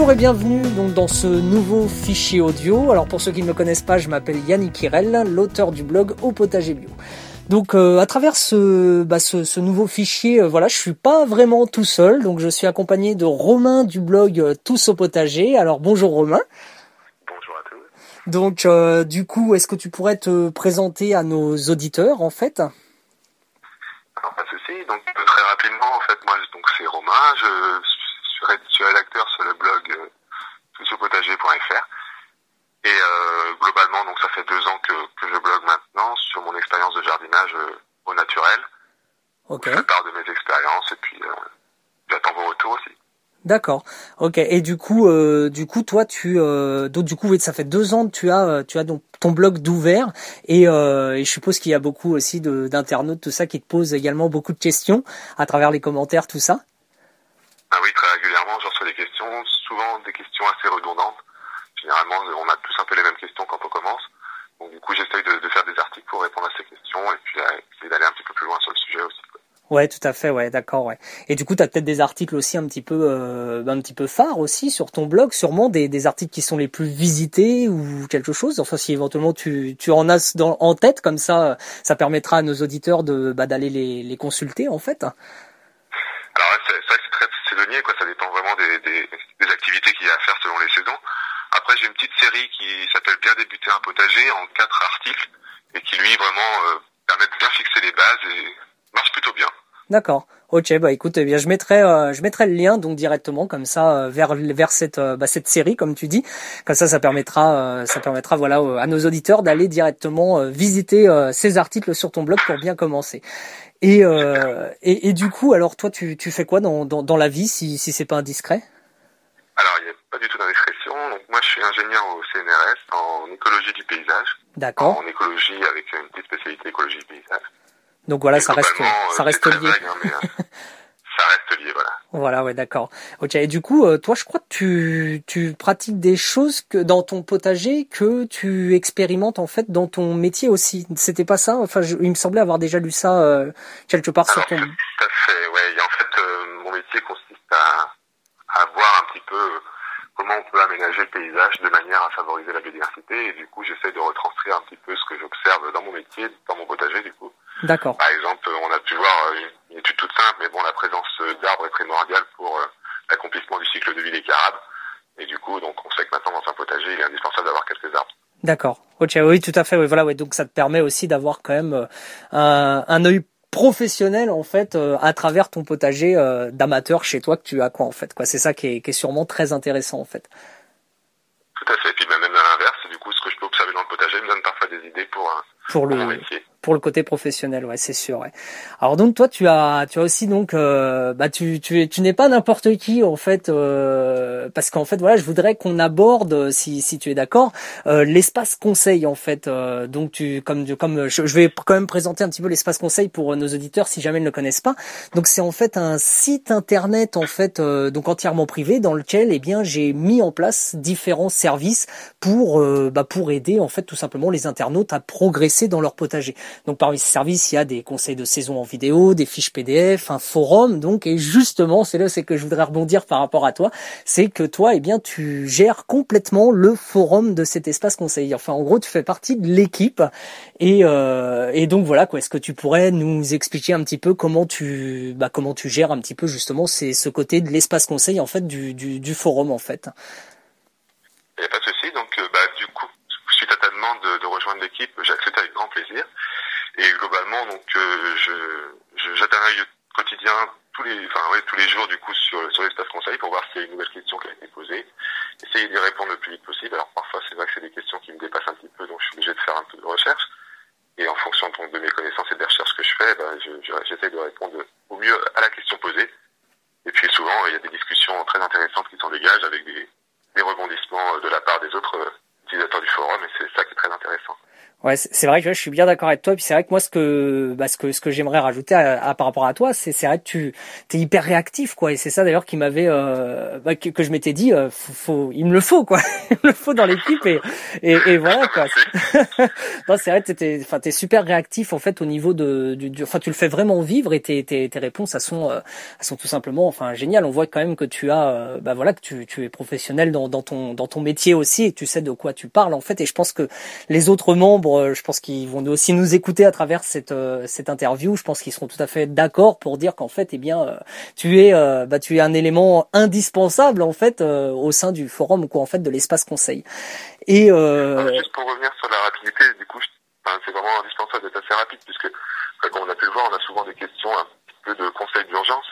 Bonjour et bienvenue donc dans ce nouveau fichier audio. Alors pour ceux qui ne me connaissent pas, je m'appelle Yannick Kirel, l'auteur du blog Au potager bio. Donc euh, à travers ce, bah, ce, ce, nouveau fichier, euh, voilà, je suis pas vraiment tout seul, donc je suis accompagné de Romain du blog euh, Tous au potager. Alors bonjour Romain. Bonjour à tous. Donc euh, du coup, est-ce que tu pourrais te présenter à nos auditeurs en fait? Alors pas de souci. Donc très rapidement, en fait, moi donc c'est Romain, je suis rédacteur sur le blog euh, tousaupotager.fr. Et euh, globalement, donc ça fait deux ans que, que je blogue maintenant sur mon expérience de jardinage euh, au naturel. Ok. Je part de mes expériences et puis euh, j'attends vos retours aussi. D'accord. Ok. Et du coup, euh, du coup, toi, tu, euh, donc du coup, oui, ça fait deux ans que tu as, tu as donc ton blog d'ouvert, et, euh, et je suppose qu'il y a beaucoup aussi d'internautes, tout ça, qui te posent également beaucoup de questions à travers les commentaires, tout ça? Ah oui, très régulièrement, je reçois des questions, souvent des questions assez redondantes. Généralement, on a tous un peu les mêmes questions quand on commence. Donc du coup, j'essaye de, de faire des articles pour répondre à ces questions et puis euh, essayer d'aller un petit peu plus loin sur le sujet aussi. quoi. Ouais, tout à fait, ouais, d'accord, ouais. Et du coup, tu as peut-être des articles aussi un petit peu, euh, un petit peu phares aussi sur ton blog, sûrement des, des articles qui sont les plus visités ou quelque chose. Enfin, si éventuellement tu, tu en as dans, en tête, comme ça, ça permettra à nos auditeurs de bah, d'aller les, les consulter en fait. Alors c'est c'est vrai que c'est très quoi. Ça dépend vraiment des, des, des activités qu'il y a à faire selon les saisons. Après, j'ai une petite série qui s'appelle Bien débuter un potager en quatre articles et qui lui vraiment euh, permet de bien fixer les bases et marche plutôt bien. D'accord. Ok, bah écoute, eh bien je mettrai, euh, je mettrai le lien donc directement comme ça euh, vers vers cette euh, bah, cette série comme tu dis. Comme ça, ça permettra, euh, ça permettra voilà à nos auditeurs d'aller directement euh, visiter euh, ces articles sur ton blog pour bien commencer. Et, euh, et et du coup, alors toi, tu tu fais quoi dans dans, dans la vie si si c'est pas indiscret? Alors, il n'y a pas du tout d'indiscrétion. Donc moi, je suis ingénieur au CNRS en écologie du paysage, D'accord. en écologie avec une petite spécialité écologie du paysage. Donc voilà, ça reste ça reste lié. vague, hein, mais, ça reste lié, voilà. Voilà, ouais, d'accord. Ok. Et du coup, euh, toi, je crois que tu tu pratiques des choses que dans ton potager que tu expérimentes en fait dans ton métier aussi. C'était pas ça Enfin, je- il me semblait avoir déjà lu ça euh, quelque part sur ton. tout à fait, ouais. Et en fait, euh, mon métier consiste à, à voir un petit peu euh, comment on peut aménager le paysage de manière à favoriser la biodiversité. Et du coup, j'essaie de retranscrire un petit peu ce que j'observe dans mon métier, dans mon potager, du coup. D'accord. Par exemple, on a pu voir euh, une étude toute simple, mais bon, la présence euh, d'arbres est primordiale pour euh, l'accomplissement du cycle de vie des carabes. Et du coup, donc, on sait que maintenant, dans un potager, il est indispensable d'avoir quelques arbres. D'accord. Ok. Oui, tout à fait. Oui, voilà. Ouais. Donc ça te permet aussi d'avoir quand même un un œil professionnel en fait euh, à travers ton potager euh, d'amateur chez toi que tu as quoi en fait quoi. C'est ça qui est, qui est sûrement très intéressant en fait. Tout à fait. Puis même à l'inverse, du coup, ce que je peux observer dans le potager me donne parfois des idées pour, euh, Pour pour le métier. Pour le côté professionnel, ouais, c'est sûr. Ouais. Alors donc toi, tu as, tu as aussi donc, euh, bah tu, tu, tu n'es pas n'importe qui en fait, euh, parce qu'en fait voilà, je voudrais qu'on aborde, euh, si, si tu es d'accord, euh, l'espace conseil en fait. Euh, donc tu, comme, comme je, je vais quand même présenter un petit peu l'espace conseil pour euh, nos auditeurs si jamais ils ne le connaissent pas. Donc c'est en fait un site internet en fait, donc entièrement privé dans lequel eh bien j'ai mis en place différents services pour, bah, pour aider en fait tout simplement les internautes à progresser dans leur potager. Donc parmi ces services, il y a des conseils de saison en vidéo, des fiches PDF, un forum. Donc et justement, c'est là c'est que je voudrais rebondir par rapport à toi, c'est que toi, eh bien, tu gères complètement le forum de cet espace conseil. Enfin, en gros, tu fais partie de l'équipe et euh, et donc voilà quoi. Est-ce que tu pourrais nous expliquer un petit peu comment tu bah comment tu gères un petit peu justement c'est ce côté de l'espace conseil en fait du du, du forum en fait? Il n'y a pas de souci. Donc, euh, bah, du coup, suite à ta demande de, rejoindre l'équipe, j'ai accepté avec grand plaisir. Et globalement, donc, euh, je, œil quotidien tous les, enfin, ouais, tous les jours, du coup, sur, sur l'espace conseil pour voir s'il y a une nouvelle question qui a été posée. Essayer d'y répondre le plus vite possible. Alors, parfois, c'est vrai que c'est des questions qui me dépassent un petit peu, donc je suis obligé de faire un peu de recherche. Et en fonction donc, de mes connaissances et des recherches que je fais, bah, je, je- j'essaie de répondre au mieux à la question posée. Et puis souvent, il y a des discussions très intéressantes qui s'en dégagent avec des, rebondissements de la part des autres euh, utilisateurs du forum, c'est ça qui est très intéressant. C'est vrai que je suis bien d'accord avec toi. Puis c'est vrai que moi, ce que, bah, ce que, ce que j'aimerais rajouter à, par rapport à toi, c'est, c'est vrai que tu, es hyper réactif, quoi. Et c'est ça d'ailleurs qui m'avait, euh, bah, que, je m'étais dit, euh, faut, il me le faut, quoi. il me le faut dans l'équipe et, et, voilà, quoi. non, c'est vrai, t'es, enfin, t'es super réactif en fait au niveau de, du, enfin, tu le fais vraiment vivre et tes, tes, tes réponses, elles sont, euh, elles sont tout simplement, enfin, géniales. On voit quand même que tu as, euh, bah voilà, que tu, tu es professionnel dans, dans ton, dans ton métier aussi et que tu sais de quoi tu parles en fait. Et je pense que les autres membres euh, je pense qu'ils vont aussi nous écouter à travers cette euh, cette interview. Je pense qu'ils seront tout à fait d'accord pour dire qu'en fait, eh bien, euh, tu es bah tu es un élément indispensable en fait au sein du forum ou quoi en fait de l'espace conseil. Et juste pour revenir sur la rapidité, du coup, c'est vraiment indispensable d'être assez rapide puisque comme on a pu le voir, on a souvent des questions un peu de conseils d'urgence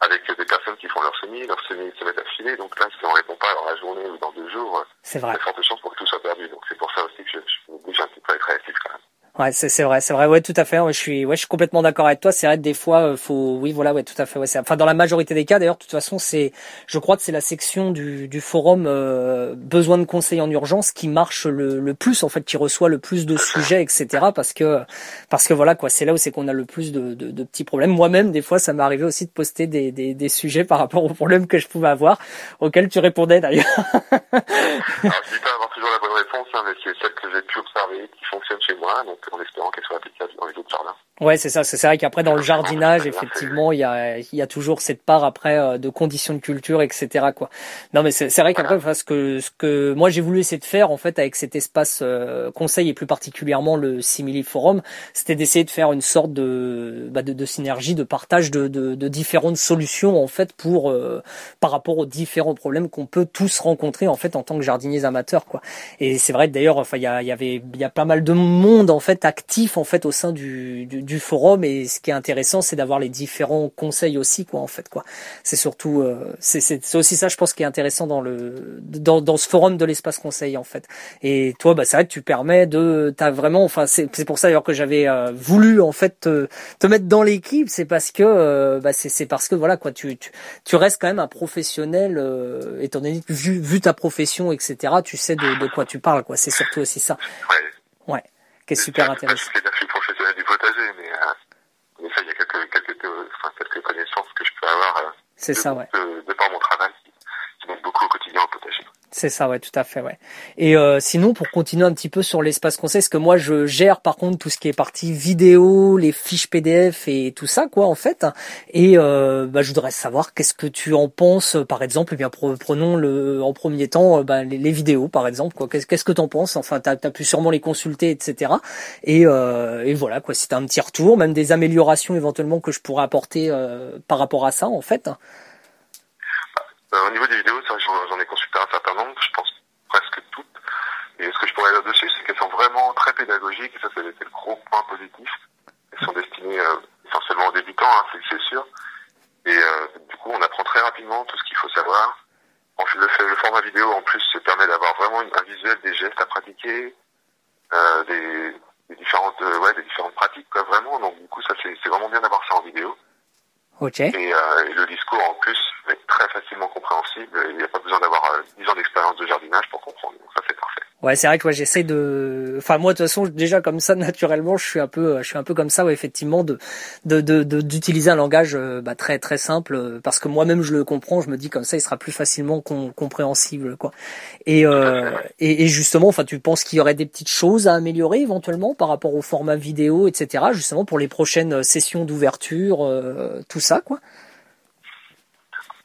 avec des personnes qui font leur semi, leur semi se mettent à filer. Donc là, si on répond pas dans la journée ou dans deux jours, c'est vrai y a forte chance pour que tout soit perdu. Donc c'est pour ça aussi que je, je déjà un petit peu être réactif quand même. Ouais, c'est vrai, c'est vrai, ouais, tout à fait. Ouais, je suis, ouais, je suis complètement d'accord avec toi. C'est vrai que des fois, euh, faut, oui, voilà, ouais, tout à fait. Ouais, enfin, dans la majorité des cas, d'ailleurs, de toute façon, c'est, je crois que c'est la section du, du forum euh, besoin de conseils en urgence qui marche le, le plus, en fait, qui reçoit le plus de sujets, etc. Parce que, parce que voilà, quoi, c'est là où c'est qu'on a le plus de, de, de petits problèmes. Moi-même, des fois, ça m'est arrivé aussi de poster des, des, des sujets par rapport aux problèmes que je pouvais avoir, auxquels tu répondais d'ailleurs. Je réponse, hein, mais c'est celle que j'ai pu observer, qui fonctionne chez moi, donc en espérant qu'elle soit applicable dans les autres jardins. Ouais, c'est ça. C'est vrai qu'après dans le jardinage, effectivement, il y a, y a toujours cette part après euh, de conditions de culture, etc. Quoi. Non, mais c'est vrai qu'après, ce que ce que moi j'ai voulu essayer de faire en fait avec cet espace euh, conseil et plus particulièrement le Simili Forum, c'était d'essayer de faire une sorte de, bah, de, de synergie, de partage de, de, de, différentes solutions en fait pour euh, par rapport aux différents problèmes qu'on peut tous rencontrer en fait en tant que jardiniers amateurs quoi. Et c'est vrai d'ailleurs, enfin il y, y avait il y a pas mal de monde en fait actif en fait au sein du, du du forum et ce qui est intéressant c'est d'avoir les différents conseils aussi quoi en fait quoi. C'est surtout euh, c'est aussi ça je pense qui est intéressant dans le dans, dans ce forum de l'espace conseil en fait. Et toi bah c'est vrai que tu permets de t'as vraiment enfin c'est pour ça d'ailleurs que j'avais euh, voulu en fait te, te mettre dans l'équipe. C'est parce que euh, bah c'est parce que voilà quoi tu, tu tu restes quand même un professionnel euh, étant donné que vu vu ta profession etc tu sais de, de quoi tu parles quoi. C'est surtout aussi ça. Ouais. Qui est super intéressant C'est ça, ouais. De, par mon travail, qui m'aide beaucoup au quotidien au potager. C'est ça, ouais, tout à fait, ouais. Et euh, sinon, pour continuer un petit peu sur l'espace conseil, ce que moi je gère par contre tout ce qui est partie vidéo, les fiches PDF et tout ça, quoi, en fait. Et euh, bah, je voudrais savoir qu'est-ce que tu en penses, par exemple. Eh bien, prenons le, en premier temps, euh, bah, les, vidéos, par exemple. Quoi, qu'est-ce que t'en penses? Enfin, t'as as pu sûrement les consulter, etc. Et, euh, et voilà, quoi. Si un petit retour, même des améliorations éventuellement que je pourrais apporter euh, par rapport à ça, en fait. Euh, au niveau des vidéos, j'en ai consulté un certain nombre, je pense presque toutes. Et ce que je pourrais dire dessus, c'est qu'elles sont vraiment très pédagogiques, et ça, c'est le gros point positif. Elles sont destinées euh, essentiellement aux débutants, hein, c'est sûr. Et euh, du coup, on apprend très rapidement tout ce qu'il faut savoir. Le, le, format vidéo, en plus, se permet d'avoir vraiment un visuel des gestes à pratiquer, euh, des, des, différentes, ouais, des différentes pratiques, quoi, vraiment. Donc, du coup, ça, c'est vraiment bien d'avoir ça en vidéo. Ok. Et, le discours, en plus, être très facilement compréhensible. Il n'y a pas besoin d'avoir euh, 10 ans d'expérience de jardinage pour comprendre. Donc ça, c'est parfait. Ouais, c'est vrai que moi j'essaie de, enfin moi de toute façon déjà comme ça naturellement, je suis un peu, je suis un peu comme ça, ouais, effectivement, de de d'utiliser un langage euh, bah, très très simple euh, parce que moi-même je le comprends, je me dis comme ça il sera plus facilement compréhensible quoi. Et, euh, et, et justement, enfin tu penses qu'il y aurait des petites choses à améliorer éventuellement par rapport au format vidéo, etc. Justement pour les prochaines sessions d'ouverture, euh, tout ça quoi?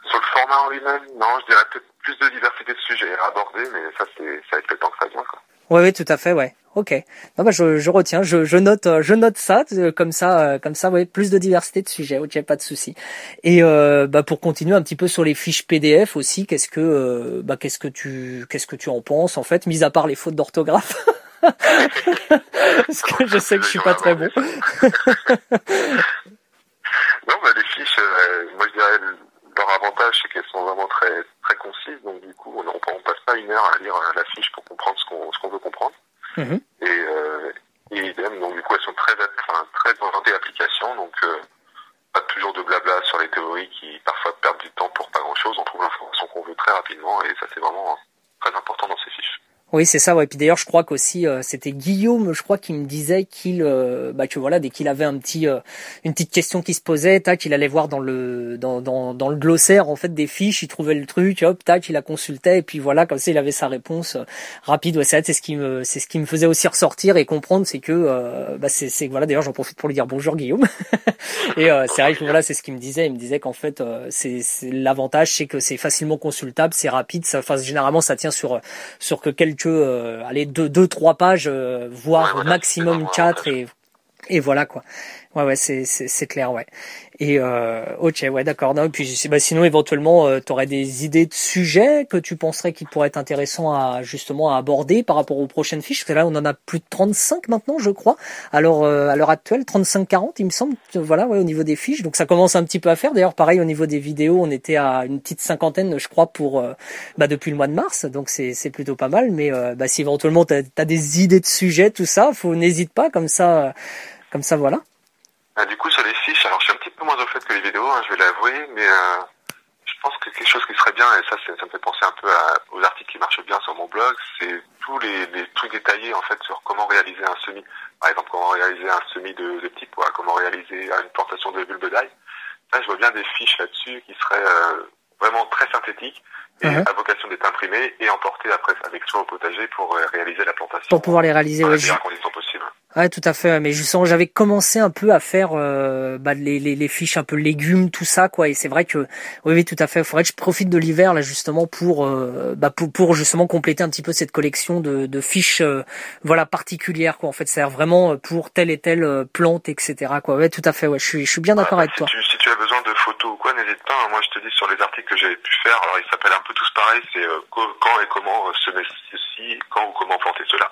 Sur le format en lui-même, non, je dirais peut-être plus de diversité de sujets à aborder, mais ça c'est ça avec le temps que ça vient quoi. Oui, oui, tout à fait, ouais. Ok. Non, bah, je, je retiens, je, je note, euh, je note ça, euh, comme ça, euh, comme ça, ouais, plus de diversité de sujets. Ok, pas de souci. Et euh, bah, pour continuer un petit peu sur les fiches PDF aussi, qu'est-ce que, bah, qu'est-ce que tu, qu'est-ce que tu en penses en fait, mis à part les fautes d'orthographe? Parce que je sais que je suis pas très bon. non, bah, les fiches, moi je dirais leur avantage, c'est qu'elles sont vraiment très très concises, donc du coup, on, on, passe pas une heure à lire la fiche pour comprendre ce qu'on ce qu'on veut comprendre. Mhm. Et, euh, et idem, donc du coup, elles sont très enfin, très orientées application, donc euh, pas toujours de blabla sur les théories qui parfois perdent du temps pour pas grand chose. On trouve l'information qu'on veut très rapidement, et ça c'est vraiment très important dans ces fiches. Oui, c'est ça. Ouais. Puis d'ailleurs, je crois qu'aussi euh, c'était Guillaume, je crois, qui me disait qu'il, euh, bah, que voilà, dès qu'il avait un petit, euh, une petite question qui se posait, tac, il allait voir dans le, dans, dans, dans le glossaire en fait des fiches, il trouvait le truc, hop, tac, il la consultait et puis voilà, comme ça, il avait sa réponse rapide. Ouais, c'est ce qui me, c'est ce qui me faisait aussi ressortir et comprendre, c'est que, bah, c'est, c'est voilà. D'ailleurs, j'en profite pour lui dire bonjour Guillaume. et c'est vrai que voilà, c'est ce qu'il me disait. Il me disait qu'en fait, c'est, l'avantage, c'est que c'est facilement consultable, c'est rapide. Ça, enfin, généralement, ça tient sur, sur que quelques euh, allez deux deux trois pages euh, voire maximum quatre et et voilà quoi. Ouais ouais c'est c'est clair ouais. Et euh, ok, ouais, d'accord. Non, puis bah, sinon, éventuellement, euh, tu aurais des idées de sujets que tu penserais qui pourraient être intéressants à justement à aborder par rapport aux prochaines fiches? Parce que là, on en a plus de 35 maintenant, je crois. Alors euh, à l'heure actuelle, 35-40, il me semble. Voilà, ouais, au niveau des fiches. Donc ça commence un petit peu à faire. D'ailleurs, pareil au niveau des vidéos, on était à une petite cinquantaine, je crois, pour euh, bah, depuis le mois de mars. Donc c'est c'est plutôt pas mal. Mais euh, bah, si éventuellement tu as, des idées de sujets, tout ça, faut n'hésite pas. Comme ça, comme ça, voilà. Ah, du coup, sur les fiches, alors je suis un petit peu moins au fait que les vidéos, hein, je vais l'avouer, mais euh, je pense que quelque chose qui serait bien, et ça, ça me fait penser un peu à, aux articles qui marchent bien sur mon blog, c'est tous les, les, trucs détaillés en fait sur comment réaliser un semis. Par exemple, comment réaliser un semis de, de petits pois, comment réaliser une plantation de bulbe d'ail. Là, je vois bien des fiches là-dessus qui seraient euh, vraiment très synthétiques et à vocation d'être imprimées et emportées après avec soi au potager pour euh, réaliser la plantation. Pour pouvoir les réaliser, dans les meilleures conditions possibles. Ouais, tout à fait. Mais justement, j'avais commencé un peu à faire euh, bah, les, les, les, fiches un peu légumes, tout ça, quoi. Et c'est vrai que, oui, oui, tout à fait. Il faudrait que je profite de l'hiver là justement pour, euh, bah, pour, pour justement compléter un petit peu cette collection de, de fiches, euh, voilà, particulières, quoi. En fait, c'est vraiment pour telle et telle plante, etc. Quoi. Ouais, tout à fait. Ouais, je suis, je suis bien d'accord avec si toi. Tu, tu as besoin de photos ou quoi, n'hésite pas. Hein. Moi, je te dis sur les articles que j'ai pu faire. Alors, ils s'appellent un peu tous pareil. C'est quand et comment semer ceci, quand ou comment planter cela.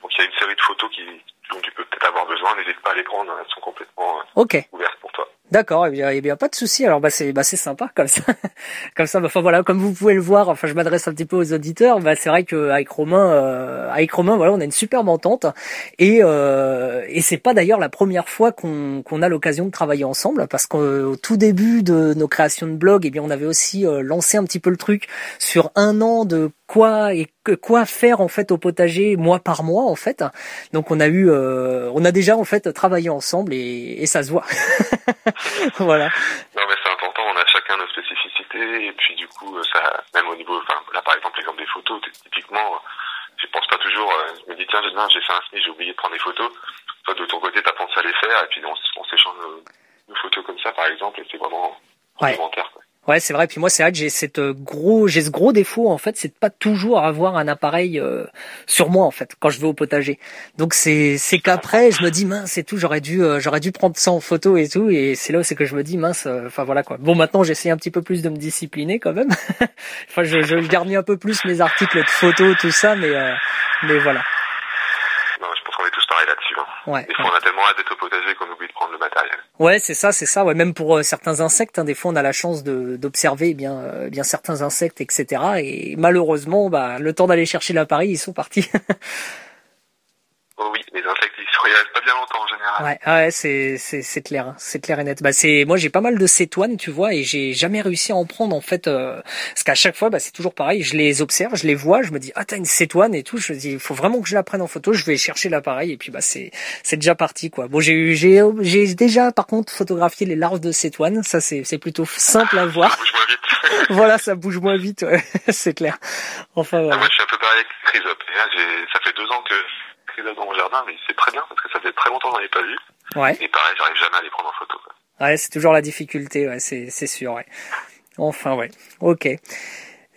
Donc, il y a une série de photos qui dont tu peux peut-être avoir besoin, n'hésite pas à les prendre, elles sont complètement euh, okay. ouvertes pour toi. D'accord, eh bien, eh bien, pas de souci. Alors, bah, c'est, bah, c'est sympa, comme ça, comme ça. Bah, enfin, voilà, comme vous pouvez le voir. Enfin, je m'adresse un petit peu aux auditeurs. Bah, c'est vrai que avec Romain, euh, avec Romain, voilà, on a une superbe entente. Et, euh, et c'est pas d'ailleurs la première fois qu'on, qu'on a l'occasion de travailler ensemble, parce qu'au tout début de nos créations de blog, eh bien, on avait aussi euh, lancé un petit peu le truc sur un an de quoi et quoi faire en fait au potager mois par mois en fait. Donc on a eu, euh, on a déjà en fait travaillé ensemble et, et ça se voit. voilà. Non mais c'est important, on a chacun nos spécificités et puis du coup ça, même au niveau, enfin là par exemple l'exemple des photos, typiquement, je pense pas toujours, euh, je me dis tiens j'ai fait un SMI, j'ai oublié de prendre des photos. Toi de ton côté t'as pensé à les faire et puis on, on s'échange nos, photos comme ça par exemple et c'est vraiment complémentaire. Ouais, c'est vrai. Puis moi, c'est vrai que j'ai cette euh, gros, j'ai ce gros défaut en fait, c'est de pas toujours avoir un appareil euh, sur moi en fait quand je vais au potager. Donc c'est c'est qu'après, je me dis mince, c'est tout. J'aurais dû euh, j'aurais dû prendre ça en photo et tout. Et c'est là où c'est que je me dis mince. Enfin voilà quoi. Bon, maintenant j'essaie un petit peu plus de me discipliner quand même. enfin, je, je garde un peu plus mes articles de photos, tout ça, mais mais voilà. Là-dessus. Hein. Ouais. Des fois, on a tellement hâte d'être au potager qu'on oublie de prendre le matériel. Ouais, c'est ça, c'est ça. Ouais, même pour euh, certains insectes, hein, des fois, on a la chance d'observer eh bien euh, bien certains insectes, etc. Et malheureusement, bah, le temps d'aller chercher l'appareil, ils sont partis. oh oui, les insectes, pas bien longtemps en général. Ouais, ouais, c'est c'est c'est clair, hein. c'est clair et net. Bah c'est moi j'ai pas mal de cétoines, tu vois, et j'ai jamais réussi à en prendre en fait, euh, parce qu'à chaque fois, bah c'est toujours pareil. Je les observe, je les vois, je me dis ah t'as une cétoine et tout. Je me dis il faut vraiment que je la prenne en photo. Je vais chercher l'appareil et puis bah c'est c'est déjà parti quoi. Bon j'ai eu j'ai j'ai déjà par contre photographié les larves de cétoine. Ça c'est c'est plutôt simple à voir. Ça bouge moins vite. voilà, ça bouge moins vite, ouais. c'est clair. Enfin voilà. Ah, moi je suis un peu pareil avec Chrysop. ça fait deux ans que dans mon jardin, mais c'est très bien parce que ça fait très longtemps que j'en ai pas vu. Ouais. Et pareil, j'arrive jamais à les prendre en photo. Quoi. Ouais, c'est toujours la difficulté, ouais, c'est c'est sûr, ouais. Enfin, ouais. Ok.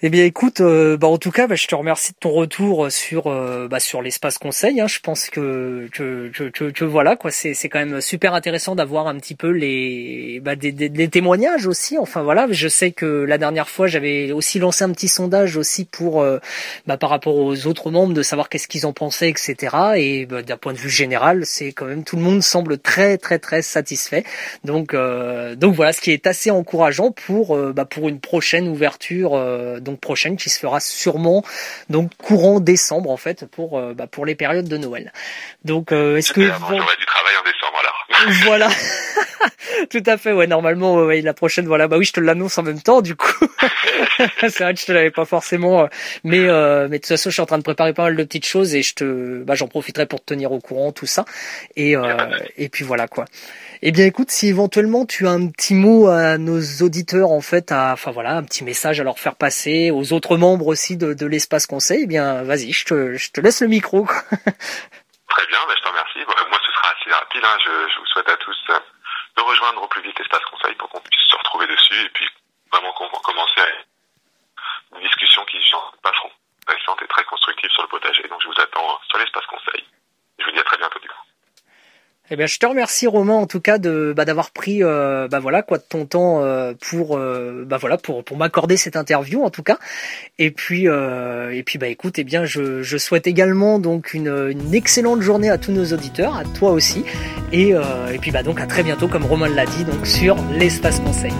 Eh bien, écoute, euh, bah, en tout cas, bah, je te remercie de ton retour sur euh, bah, sur l'espace conseil. Hein. Je pense que que, que, que, voilà quoi, c'est c'est quand même super intéressant d'avoir un petit peu les bah, des, des, des, témoignages aussi. Enfin voilà, je sais que la dernière fois, j'avais aussi lancé un petit sondage aussi pour euh, bah, par rapport aux autres membres de savoir qu'est-ce qu'ils en pensaient, etc. Et bah, d'un point de vue général, c'est quand même tout le monde semble très très très satisfait. Donc donc voilà, ce qui est assez encourageant pour bah, pour une prochaine ouverture. Prochaine qui se fera sûrement donc courant décembre en fait pour euh, bah, pour les périodes de Noël. Donc euh, est-ce que travail en décembre alors Voilà. Tout à fait, ouais. Normalement, ouais, la prochaine, voilà. Bah oui, je te l'annonce en même temps, du coup. c'est vrai que je te l'avais pas forcément, euh, mais euh, mais de toute façon, je suis en train de préparer pas mal de petites choses et je te, bah j'en profiterai pour te tenir au courant tout ça. Et euh, et puis voilà quoi. Eh bien, écoute, si éventuellement tu as un petit mot à nos auditeurs, en fait, à, enfin voilà, un petit message à leur faire passer, aux autres membres aussi de, de l'espace conseil, eh bien, vas-y, je te, je te laisse le micro. Très bien, ben, je te remercie. Moi, ce Je, vous souhaite à tous de rejoindre au plus vite l'espace conseil pour qu'on puisse se retrouver dessus. Et puis vraiment qu'on va commencer une discussion qui, j'en pas fond, intéressante et très constructive sur le potager. Donc, je vous attends sur l'espace conseil. Je vous dis à très bientôt du coup. Eh bien, je te remercie Romain en tout cas de bah, d'avoir pris euh, bah voilà quoi de ton temps euh, pour euh, bah voilà pour pour m'accorder cette interview en tout cas. Et puis euh, et puis bah écoute eh bien je, je souhaite également donc une, une excellente journée à tous nos auditeurs, à toi aussi et euh, et puis bah donc à très bientôt comme Romain l'a dit donc sur l'espace conseil.